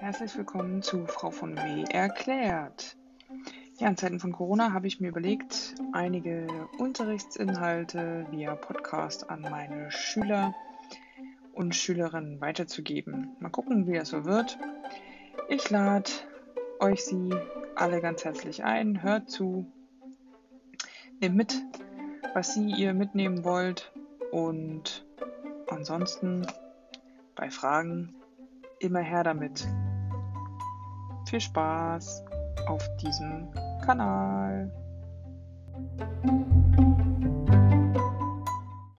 herzlich willkommen zu Frau von W. erklärt. Ja, in Zeiten von Corona habe ich mir überlegt, einige Unterrichtsinhalte via Podcast an meine Schüler und Schülerinnen weiterzugeben. Mal gucken, wie das so wird. Ich lade euch sie alle ganz herzlich ein. Hört zu. Nehmt mit, was sie ihr mitnehmen wollt. Und ansonsten bei Fragen immer her damit. Viel Spaß auf diesem Kanal.